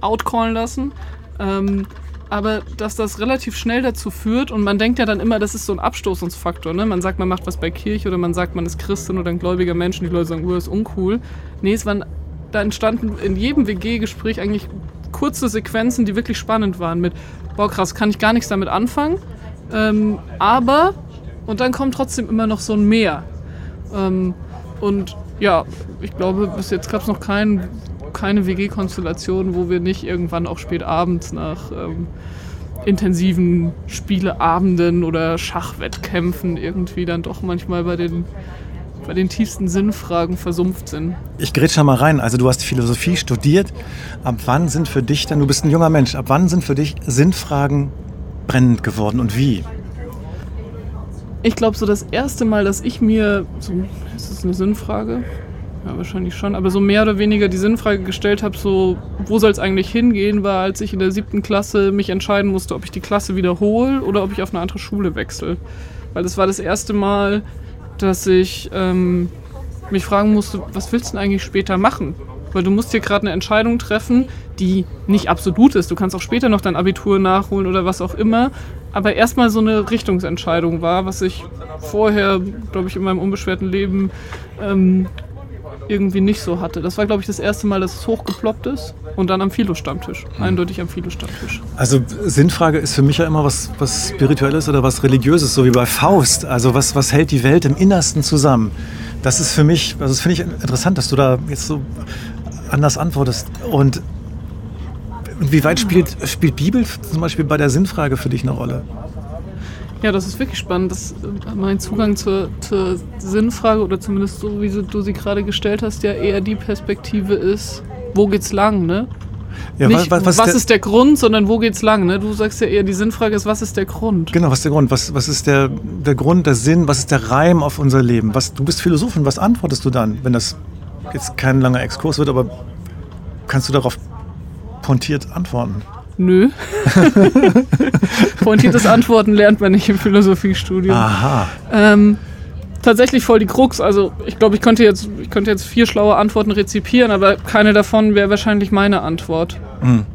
outcallen lassen. Ähm, aber dass das relativ schnell dazu führt und man denkt ja dann immer, das ist so ein Abstoßungsfaktor. Ne? Man sagt, man macht was bei Kirche oder man sagt, man ist Christin oder ein gläubiger Mensch und die Leute sagen, oh, ist uncool. Nee, es waren, da entstanden in jedem WG-Gespräch eigentlich kurze Sequenzen, die wirklich spannend waren mit, boah krass, kann ich gar nichts damit anfangen. Ähm, aber, und dann kommt trotzdem immer noch so ein Mehr. Ähm, und ja, ich glaube, bis jetzt gab es noch keinen keine WG-Konstellation, wo wir nicht irgendwann auch spät abends nach ähm, intensiven Spieleabenden oder Schachwettkämpfen irgendwie dann doch manchmal bei den, bei den tiefsten Sinnfragen versumpft sind. Ich grätsche mal rein. Also du hast Philosophie studiert. Ab wann sind für dich dann, du bist ein junger Mensch, ab wann sind für dich Sinnfragen brennend geworden und wie? Ich glaube, so das erste Mal, dass ich mir, so, ist das eine Sinnfrage? Ja, wahrscheinlich schon. Aber so mehr oder weniger die Sinnfrage gestellt habe, so, wo soll es eigentlich hingehen, war, als ich in der siebten Klasse mich entscheiden musste, ob ich die Klasse wiederhole oder ob ich auf eine andere Schule wechsle. Weil das war das erste Mal, dass ich ähm, mich fragen musste, was willst du denn eigentlich später machen? Weil du musst hier gerade eine Entscheidung treffen, die nicht absolut ist. Du kannst auch später noch dein Abitur nachholen oder was auch immer. Aber erstmal so eine Richtungsentscheidung war, was ich vorher, glaube ich, in meinem unbeschwerten Leben ähm, irgendwie nicht so hatte. Das war, glaube ich, das erste Mal, dass es hochgeploppt ist. Und dann am Philo-Stammtisch. Eindeutig am Philo-Stammtisch. Also Sinnfrage ist für mich ja immer was, was Spirituelles oder was Religiöses, so wie bei Faust. Also was, was hält die Welt im Innersten zusammen? Das ist für mich, also das finde ich interessant, dass du da jetzt so anders antwortest. Und wie weit spielt, spielt Bibel zum Beispiel bei der Sinnfrage für dich eine Rolle? Ja, das ist wirklich spannend. Das, mein Zugang zur, zur Sinnfrage oder zumindest so, wie du sie gerade gestellt hast, ja eher die Perspektive ist, wo geht's lang, ne? Ja, Nicht, was, was, was, ist, ist der Grund, sondern wo geht's lang, ne? Du sagst ja eher, die Sinnfrage ist, was ist der Grund? der, genau, was ist der Grund? Was, was ist der, der Grund, der Sinn? Was ist der Reim auf unser Leben? Was, du bist Philosophin, was antwortest du dann, wenn das jetzt kein langer Exkurs wird, aber kannst du darauf pontiert antworten? Nö. Pointiertes Antworten lernt man nicht im Philosophiestudium. Aha. Ähm, tatsächlich voll die Krux. Also ich glaube, ich könnte jetzt, ich könnte jetzt vier schlaue Antworten rezipieren, aber keine davon wäre wahrscheinlich meine Antwort. Hm.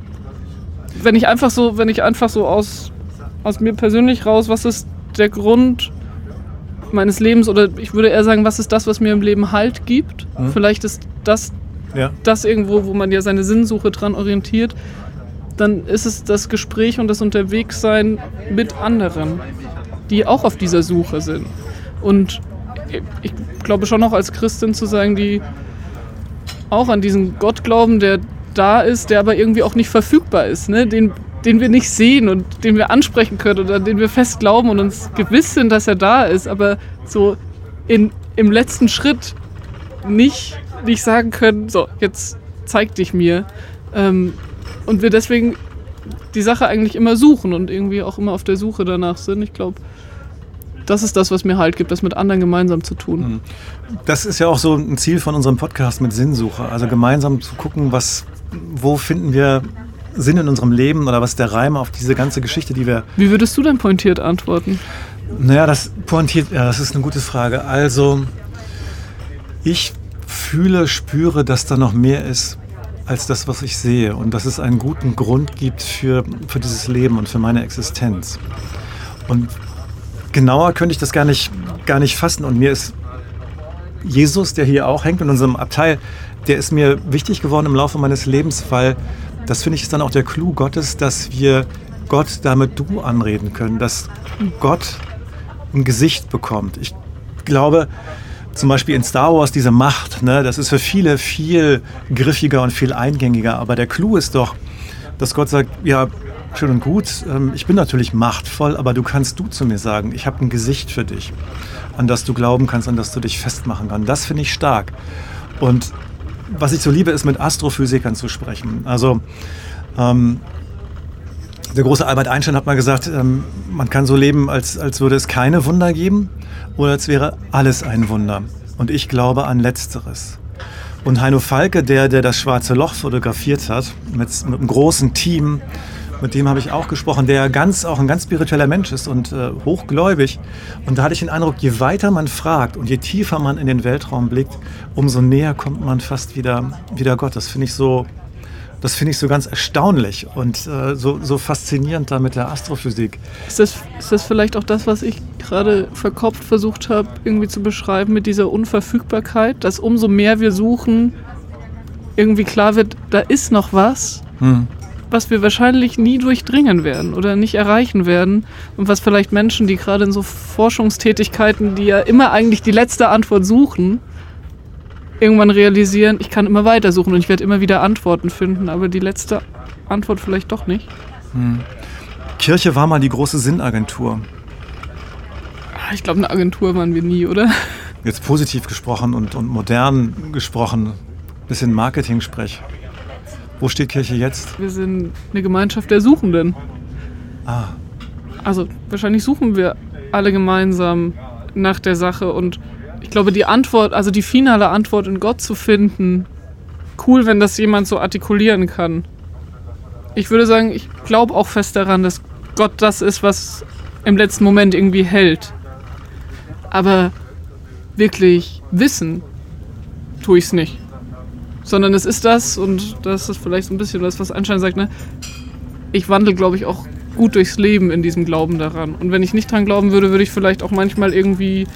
Wenn ich einfach so, wenn ich einfach so aus, aus mir persönlich raus, was ist der Grund meines Lebens oder ich würde eher sagen, was ist das, was mir im Leben Halt gibt? Vielleicht ist das Ja. das irgendwo, wo man ja seine Sinnsuche dran orientiert, dann ist es das Gespräch und das Unterwegssein mit anderen, die auch auf dieser Suche sind. Und ich glaube schon noch als Christin zu sagen, die auch an diesen Gott glauben, der da ist, der aber irgendwie auch nicht verfügbar ist, ne? den, den wir nicht sehen und den wir ansprechen können oder den wir fest glauben und uns gewiss sind, dass er da ist, aber so in, im letzten Schritt nicht, nicht sagen können, so, jetzt zeig dich mir. Ähm, und wir deswegen die Sache eigentlich immer suchen und irgendwie auch immer auf der Suche danach sind. Ich glaube, das ist das, was mir halt gibt, das mit anderen gemeinsam zu tun. Das ist ja auch so ein Ziel von unserem Podcast mit Sinnsuche. Also gemeinsam zu gucken, was, wo finden wir Sinn in unserem Leben oder was ist der Reim auf diese ganze Geschichte, die wir. Wie würdest du denn pointiert antworten? Naja, das pointiert, ja, das ist eine gute Frage. Also, ich fühle, spüre, dass da noch mehr ist als das, was ich sehe und dass es einen guten Grund gibt für, für dieses Leben und für meine Existenz. Und genauer könnte ich das gar nicht, gar nicht fassen. Und mir ist Jesus, der hier auch hängt in unserem Abteil, der ist mir wichtig geworden im Laufe meines Lebens, weil das finde ich ist dann auch der Clou Gottes, dass wir Gott damit du anreden können, dass Gott ein Gesicht bekommt. Ich glaube, zum Beispiel in Star Wars diese Macht, ne, das ist für viele viel griffiger und viel eingängiger. Aber der Clou ist doch, dass Gott sagt, ja, schön und gut, ähm, ich bin natürlich machtvoll, aber du kannst du zu mir sagen, ich habe ein Gesicht für dich, an das du glauben kannst, an das du dich festmachen kannst. Das finde ich stark. Und was ich so liebe, ist mit Astrophysikern zu sprechen. Also ähm, der große Albert Einstein hat mal gesagt, ähm, man kann so leben, als, als würde es keine Wunder geben oder als wäre alles ein Wunder. Und ich glaube an Letzteres. Und Heino Falke, der, der das Schwarze Loch fotografiert hat, mit, mit einem großen Team, mit dem habe ich auch gesprochen, der ganz, auch ein ganz spiritueller Mensch ist und äh, hochgläubig. Und da hatte ich den Eindruck, je weiter man fragt und je tiefer man in den Weltraum blickt, umso näher kommt man fast wieder, wieder Gott. Das finde ich so, das finde ich so ganz erstaunlich und äh, so, so faszinierend da mit der Astrophysik. Ist das, ist das vielleicht auch das, was ich gerade verkopft versucht habe, irgendwie zu beschreiben mit dieser Unverfügbarkeit, dass umso mehr wir suchen, irgendwie klar wird, da ist noch was, Hm. Was wir wahrscheinlich nie durchdringen werden oder nicht erreichen werden und was vielleicht Menschen, die gerade in so Forschungstätigkeiten, die ja immer eigentlich die letzte Antwort suchen, irgendwann realisieren, ich kann immer weiter suchen und ich werde immer wieder Antworten finden, aber die letzte Antwort vielleicht doch nicht. Kirche war mal die große Sinnagentur. Ah, Ich glaube, eine Agentur waren wir nie, oder? Jetzt positiv gesprochen und, und modern gesprochen, bisschen Marketing-Sprech. Wo steht Kirche jetzt? Wir sind eine Gemeinschaft der Suchenden. Ah, Also wahrscheinlich suchen wir alle gemeinsam nach der Sache und ich glaube, die Antwort, also die finale Antwort in Gott zu finden, cool, wenn das jemand so artikulieren kann. Ich würde sagen, ich glaube auch fest daran, dass Gott das ist, was im letzten Moment irgendwie hält. Aber wirklich wissen tue ich es nicht. Sondern es ist das, und das ist vielleicht so ein bisschen das, was Einstein sagt, ne? Ich wandle, glaube ich, auch gut durchs Leben in diesem Glauben daran. Und wenn ich nicht dran glauben würde, würde ich vielleicht auch manchmal irgendwie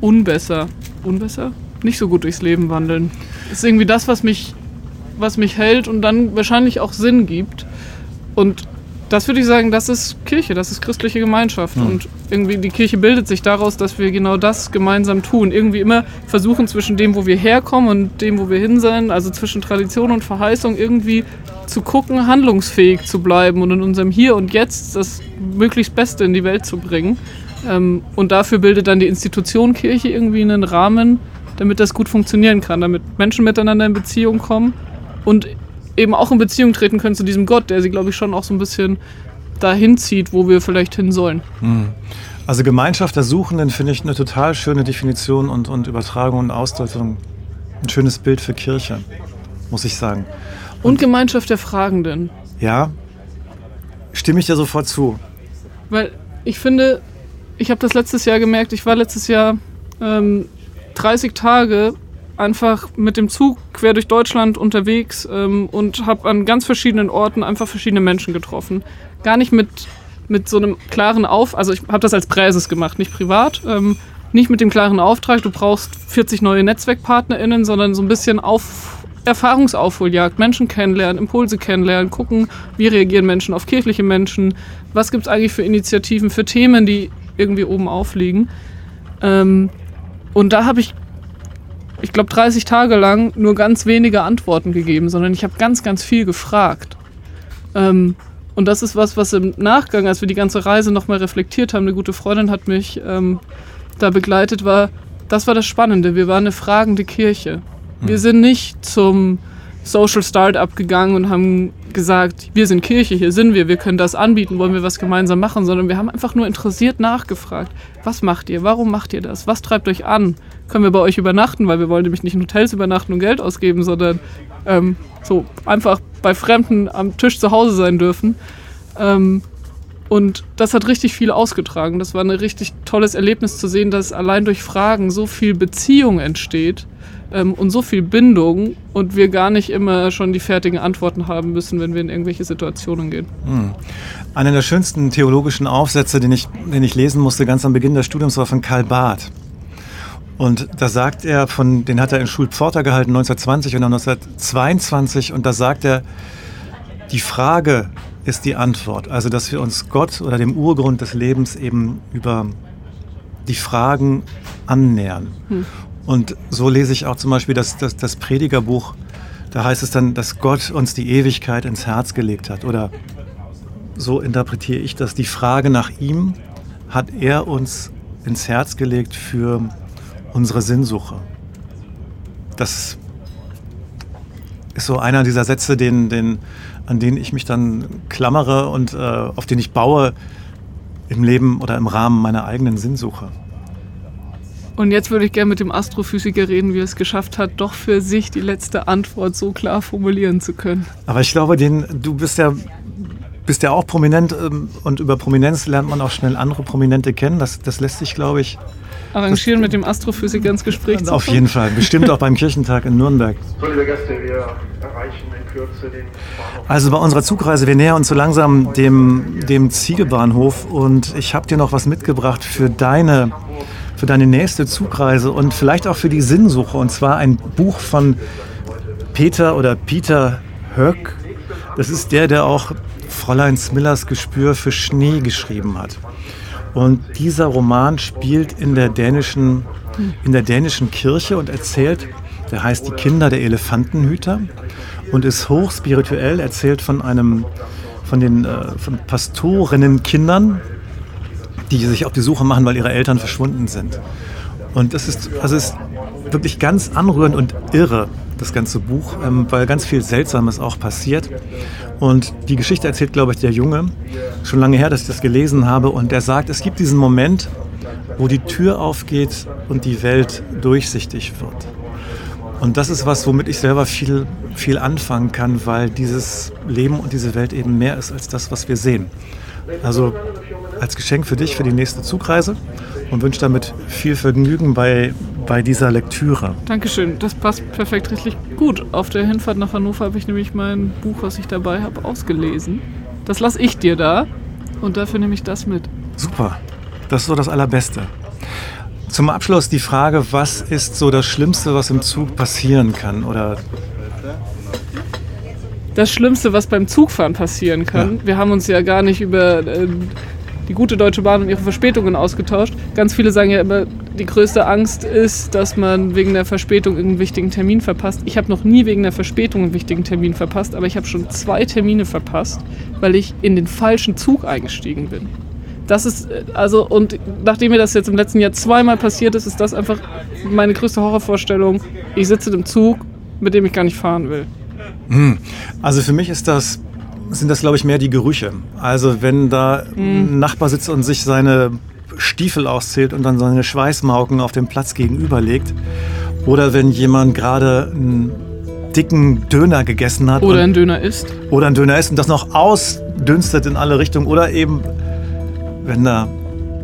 unbesser, unbesser? Nicht so gut durchs Leben wandeln. Das ist irgendwie das, was mich, was mich hält und dann wahrscheinlich auch Sinn gibt. Und das würde ich sagen, das ist Kirche, das ist christliche Gemeinschaft. Mhm. Und irgendwie die Kirche bildet sich daraus, dass wir genau das gemeinsam tun. Irgendwie immer versuchen zwischen dem, wo wir herkommen und dem, wo wir hin sind, also zwischen Tradition und Verheißung, irgendwie zu gucken, handlungsfähig zu bleiben und in unserem Hier und Jetzt das möglichst Beste in die Welt zu bringen. Ähm, und dafür bildet dann die Institution Kirche irgendwie einen Rahmen, damit das gut funktionieren kann, damit Menschen miteinander in Beziehung kommen und eben auch in Beziehung treten können zu diesem Gott, der sie, glaube ich, schon auch so ein bisschen dahin zieht, wo wir vielleicht hin sollen. Hm. Also Gemeinschaft der Suchenden finde ich eine total schöne Definition und, und Übertragung und Ausdeutung. Ein schönes Bild für Kirche, muss ich sagen. Und, und Gemeinschaft der Fragenden. Ja, stimme ich dir sofort zu. Weil ich finde, ich habe das letztes Jahr gemerkt, ich war letztes Jahr ähm, 30 Tage einfach mit dem Zug quer durch Deutschland unterwegs ähm, und habe an ganz verschiedenen Orten einfach verschiedene Menschen getroffen. Gar nicht mit, mit so einem klaren Auf, also ich habe das als Präses gemacht, nicht privat. Ähm, nicht mit dem klaren Auftrag, du brauchst 40 neue NetzwerkpartnerInnen, sondern so ein bisschen auf Erfahrungsaufholjagd, Menschen kennenlernen, Impulse kennenlernen, gucken, wie reagieren Menschen auf kirchliche Menschen, was gibt es eigentlich für Initiativen, für Themen, die irgendwie oben aufliegen. Ähm, und da habe ich ich glaube, 30 Tage lang nur ganz wenige Antworten gegeben, sondern ich habe ganz, ganz viel gefragt. Ähm, und das ist was, was im Nachgang, als wir die ganze Reise nochmal reflektiert haben, eine gute Freundin hat mich ähm, da begleitet, war, das war das Spannende. Wir waren eine fragende Kirche. Wir hm. sind nicht zum Social Startup gegangen und haben gesagt, wir sind Kirche, hier sind wir, wir können das anbieten, wollen wir was gemeinsam machen, sondern wir haben einfach nur interessiert nachgefragt, was macht ihr, warum macht ihr das, was treibt euch an, können wir bei euch übernachten, weil wir wollen nämlich nicht in Hotels übernachten und Geld ausgeben, sondern ähm, so einfach bei Fremden am Tisch zu Hause sein dürfen. Ähm, und das hat richtig viel ausgetragen. Das war ein richtig tolles Erlebnis zu sehen, dass allein durch Fragen so viel Beziehung entsteht ähm, und so viel Bindung und wir gar nicht immer schon die fertigen Antworten haben müssen, wenn wir in irgendwelche Situationen gehen. Hm. Einer der schönsten theologischen Aufsätze, den ich, den ich lesen musste ganz am Beginn des Studiums, war von Karl Barth. Und da sagt er, von, den hat er in Schulpforter gehalten 1920 und dann 1922 und da sagt er, die Frage ist die Antwort. Also, dass wir uns Gott oder dem Urgrund des Lebens eben über die Fragen annähern. Hm. Und so lese ich auch zum Beispiel das, das, das Predigerbuch. Da heißt es dann, dass Gott uns die Ewigkeit ins Herz gelegt hat. Oder so interpretiere ich das. Die Frage nach ihm hat er uns ins Herz gelegt für unsere Sinnsuche. Das ist so einer dieser Sätze, den, den, an denen ich mich dann klammere und äh, auf den ich baue im Leben oder im Rahmen meiner eigenen Sinnsuche. Und jetzt würde ich gerne mit dem Astrophysiker reden, wie er es geschafft hat, doch für sich die letzte Antwort so klar formulieren zu können. Aber ich glaube, den, du bist ja, bist ja auch prominent ähm, und über Prominenz lernt man auch schnell andere Prominente kennen. Das, das lässt sich, glaube ich, arrangieren, mit dem Astrophysiker ins Gespräch zu kommen. Auf jeden Fall, bestimmt auch beim Kirchentag in Nürnberg. So, liebe Gäste, wir erreichen in Kürze den Bahnhof. Also bei unserer Zugreise, wir nähern uns so langsam dem, dem Ziegebahnhof und ich habe dir noch was mitgebracht für deine für deine nächste Zugreise und vielleicht auch für die Sinnsuche. Und zwar ein Buch von Peter oder Peter Höck. Das ist der, der auch Fräulein Smillers Gespür für Schnee geschrieben hat. Und dieser Roman spielt in der dänischen, in der dänischen Kirche und erzählt, der heißt Die Kinder der Elefantenhüter und ist hochspirituell, erzählt von einem, von den äh, von Pastorinnenkindern, die sich auf die Suche machen, weil ihre Eltern verschwunden sind. Und das ist, also ist wirklich ganz anrührend und irre, das ganze Buch, ähm, weil ganz viel Seltsames auch passiert. Und die Geschichte erzählt, glaube ich, der Junge, schon lange her, dass ich das gelesen habe. Und er sagt, es gibt diesen Moment, wo die Tür aufgeht und die Welt durchsichtig wird. Und das ist was, womit ich selber viel, viel anfangen kann, weil dieses Leben und diese Welt eben mehr ist als das, was wir sehen. Also als Geschenk für dich für die nächste Zugreise und wünsche damit viel Vergnügen bei, bei dieser Lektüre. Dankeschön, das passt perfekt richtig gut. Auf der Hinfahrt nach Hannover habe ich nämlich mein Buch, was ich dabei habe, ausgelesen. Das lasse ich dir da und dafür nehme ich das mit. Super, das ist so das Allerbeste. Zum Abschluss die Frage, was ist so das Schlimmste, was im Zug passieren kann? Oder das Schlimmste, was beim Zugfahren passieren kann. Ja. Wir haben uns ja gar nicht über äh, die gute Deutsche Bahn und ihre Verspätungen ausgetauscht. Ganz viele sagen ja immer, die größte Angst ist, dass man wegen der Verspätung einen wichtigen Termin verpasst. Ich habe noch nie wegen der Verspätung einen wichtigen Termin verpasst, aber ich habe schon zwei Termine verpasst, weil ich in den falschen Zug eingestiegen bin. Das ist, äh, also, und nachdem mir das jetzt im letzten Jahr zweimal passiert ist, ist das einfach meine größte Horrorvorstellung. Ich sitze im Zug, mit dem ich gar nicht fahren will. Hm. Also für mich ist das, sind das, glaube ich, mehr die Gerüche. Also wenn da hm. ein Nachbar sitzt und sich seine Stiefel auszählt und dann seine Schweißmauken auf dem Platz gegenüberlegt. Oder wenn jemand gerade einen dicken Döner gegessen hat. Oder ein Döner isst. Oder ein Döner isst und das noch ausdünstet in alle Richtungen. Oder eben wenn da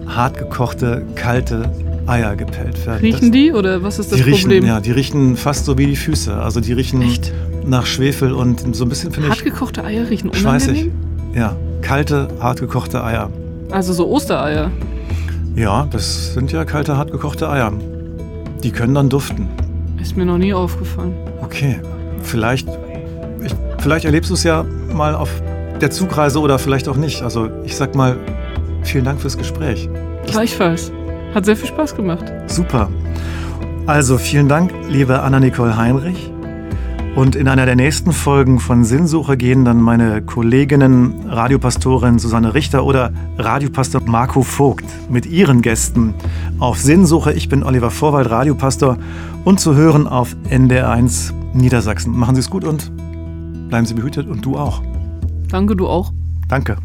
hart gekochte, kalte Eier gepellt werden. Riechen das, die oder was ist das die Problem? Riechen, ja, die riechen fast so wie die Füße. Also die riechen Echt? nach Schwefel und so ein bisschen finde ich. Hart gekochte Eier riechen unangenehm? Ja, kalte, hart gekochte Eier. Also so Ostereier? Ja, das sind ja kalte, hart gekochte Eier. Die können dann duften. Ist mir noch nie aufgefallen. Okay, vielleicht, ich, vielleicht erlebst du es ja mal auf der Zugreise oder vielleicht auch nicht. Also ich sag mal, Vielen Dank fürs Gespräch. Gleichfalls. Hat sehr viel Spaß gemacht. Super. Also vielen Dank, liebe Anna-Nicole Heinrich. Und in einer der nächsten Folgen von Sinnsuche gehen dann meine Kolleginnen Radiopastorin Susanne Richter oder Radiopastor Marco Vogt mit ihren Gästen auf Sinnsuche. Ich bin Oliver Vorwald, Radiopastor und zu hören auf NDR1 Niedersachsen. Machen Sie es gut und bleiben Sie behütet und du auch. Danke, du auch. Danke.